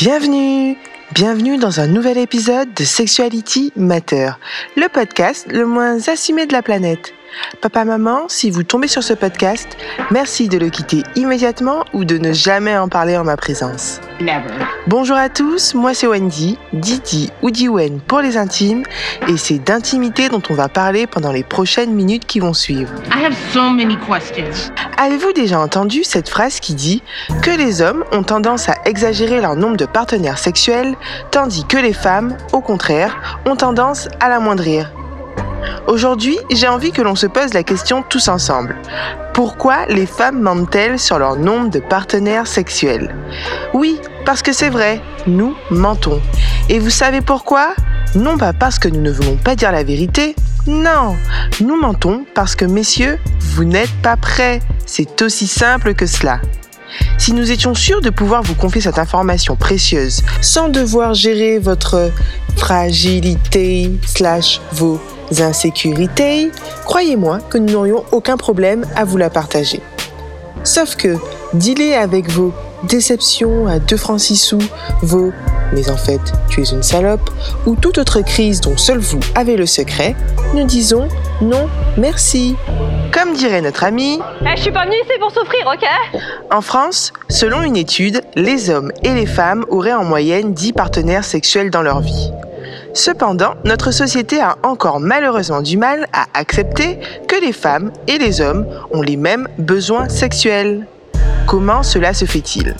Bienvenue Bienvenue dans un nouvel épisode de Sexuality Matter, le podcast le moins assumé de la planète. Papa, maman, si vous tombez sur ce podcast, merci de le quitter immédiatement ou de ne jamais en parler en ma présence. Never. Bonjour à tous, moi c'est Wendy, Didi ou Diwen pour les intimes, et c'est d'intimité dont on va parler pendant les prochaines minutes qui vont suivre. I have so many questions. Avez-vous déjà entendu cette phrase qui dit que les hommes ont tendance à exagérer leur nombre de partenaires sexuels, tandis que les femmes, au contraire, ont tendance à l'amoindrir Aujourd'hui, j'ai envie que l'on se pose la question tous ensemble. Pourquoi les femmes mentent-elles sur leur nombre de partenaires sexuels? Oui, parce que c'est vrai, nous mentons. Et vous savez pourquoi? Non pas parce que nous ne voulons pas dire la vérité, non, nous mentons parce que messieurs, vous n'êtes pas prêts. C'est aussi simple que cela. Si nous étions sûrs de pouvoir vous confier cette information précieuse sans devoir gérer votre fragilité slash vos insécurités, croyez-moi que nous n'aurions aucun problème à vous la partager. Sauf que dealer avec vos déceptions à 2 francs 6 sous, vos mais en fait tu es une salope, ou toute autre crise dont seul vous avez le secret, nous disons non merci. Comme dirait notre ami, Eh, je suis pas venue ici pour souffrir, ok en France, selon une étude, les hommes et les femmes auraient en moyenne 10 partenaires sexuels dans leur vie. Cependant, notre société a encore malheureusement du mal à accepter que les femmes et les hommes ont les mêmes besoins sexuels. Comment cela se fait-il?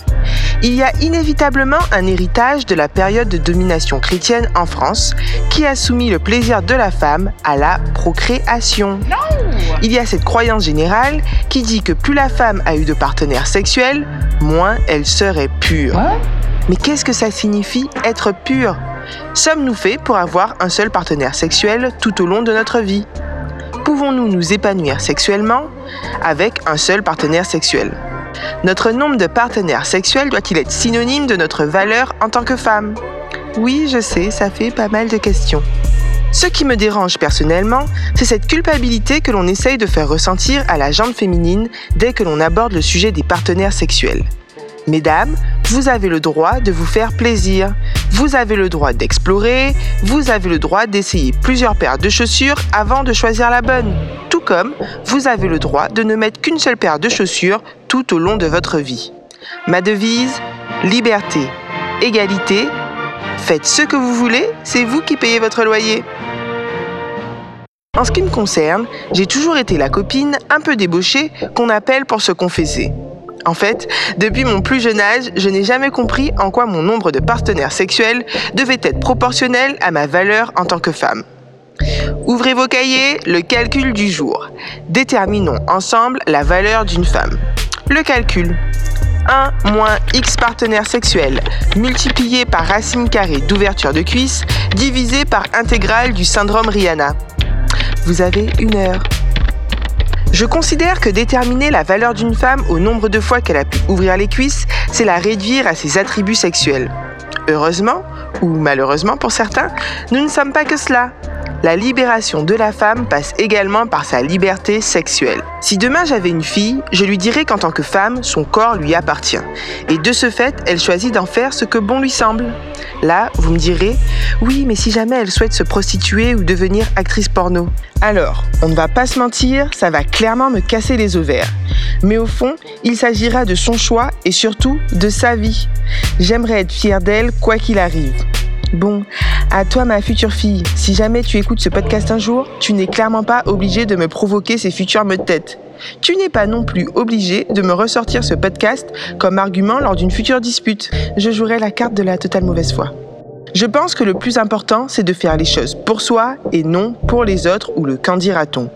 Il y a inévitablement un héritage de la période de domination chrétienne en France qui a soumis le plaisir de la femme à la procréation. Il y a cette croyance générale qui dit que plus la femme a eu de partenaires sexuels, moins elle serait pure. Mais qu'est-ce que ça signifie être pure? Sommes-nous faits pour avoir un seul partenaire sexuel tout au long de notre vie? Pouvons-nous nous épanouir sexuellement avec un seul partenaire sexuel? Notre nombre de partenaires sexuels doit-il être synonyme de notre valeur en tant que femme? Oui, je sais, ça fait pas mal de questions. Ce qui me dérange personnellement, c'est cette culpabilité que l'on essaye de faire ressentir à la jambe féminine dès que l'on aborde le sujet des partenaires sexuels. Mesdames, vous avez le droit de vous faire plaisir. Vous avez le droit d'explorer. Vous avez le droit d'essayer plusieurs paires de chaussures avant de choisir la bonne. Comme vous avez le droit de ne mettre qu'une seule paire de chaussures tout au long de votre vie. Ma devise, liberté, égalité. Faites ce que vous voulez, c'est vous qui payez votre loyer. En ce qui me concerne, j'ai toujours été la copine un peu débauchée qu'on appelle pour se confesser. En fait, depuis mon plus jeune âge, je n'ai jamais compris en quoi mon nombre de partenaires sexuels devait être proportionnel à ma valeur en tant que femme. Ouvrez vos cahiers, le calcul du jour. Déterminons ensemble la valeur d'une femme. Le calcul. 1 moins X partenaires sexuels multiplié par racine carrée d'ouverture de cuisse divisé par intégrale du syndrome Rihanna. Vous avez une heure. Je considère que déterminer la valeur d'une femme au nombre de fois qu'elle a pu ouvrir les cuisses, c'est la réduire à ses attributs sexuels. Heureusement, ou malheureusement pour certains, nous ne sommes pas que cela. La libération de la femme passe également par sa liberté sexuelle. Si demain j'avais une fille, je lui dirais qu'en tant que femme, son corps lui appartient. Et de ce fait, elle choisit d'en faire ce que bon lui semble. Là, vous me direz, oui, mais si jamais elle souhaite se prostituer ou devenir actrice porno. Alors, on ne va pas se mentir, ça va clairement me casser les ovaires. Mais au fond, il s'agira de son choix et surtout de sa vie. J'aimerais être fière d'elle quoi qu'il arrive. Bon, à toi ma future fille, si jamais tu écoutes ce podcast un jour, tu n'es clairement pas obligé de me provoquer ces futurs maux de tête. Tu n'es pas non plus obligé de me ressortir ce podcast comme argument lors d'une future dispute. Je jouerai la carte de la totale mauvaise foi. Je pense que le plus important, c'est de faire les choses pour soi et non pour les autres ou le qu'en dira-t-on.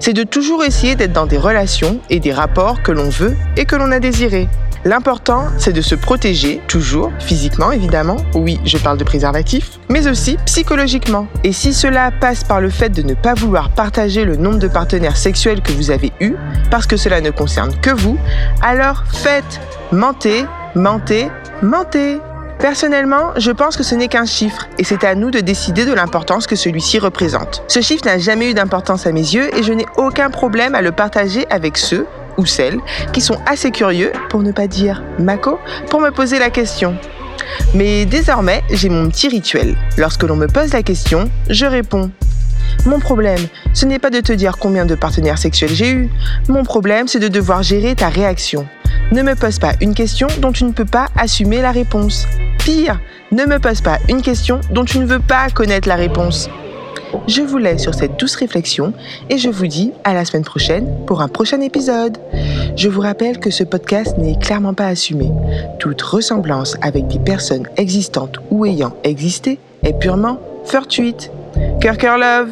C'est de toujours essayer d'être dans des relations et des rapports que l'on veut et que l'on a désirés. L'important, c'est de se protéger, toujours, physiquement évidemment, oui, je parle de préservatif, mais aussi psychologiquement. Et si cela passe par le fait de ne pas vouloir partager le nombre de partenaires sexuels que vous avez eus, parce que cela ne concerne que vous, alors faites, mentez, mentez, mentez. Personnellement, je pense que ce n'est qu'un chiffre et c'est à nous de décider de l'importance que celui-ci représente. Ce chiffre n'a jamais eu d'importance à mes yeux et je n'ai aucun problème à le partager avec ceux ou celles qui sont assez curieux, pour ne pas dire Mako, pour me poser la question. Mais désormais, j'ai mon petit rituel. Lorsque l'on me pose la question, je réponds. Mon problème, ce n'est pas de te dire combien de partenaires sexuels j'ai eu. Mon problème, c'est de devoir gérer ta réaction. Ne me pose pas une question dont tu ne peux pas assumer la réponse. Pire, ne me pose pas une question dont tu ne veux pas connaître la réponse. Je vous laisse sur cette douce réflexion et je vous dis à la semaine prochaine pour un prochain épisode. Je vous rappelle que ce podcast n'est clairement pas assumé. Toute ressemblance avec des personnes existantes ou ayant existé est purement fortuite. Cœur, cœur, love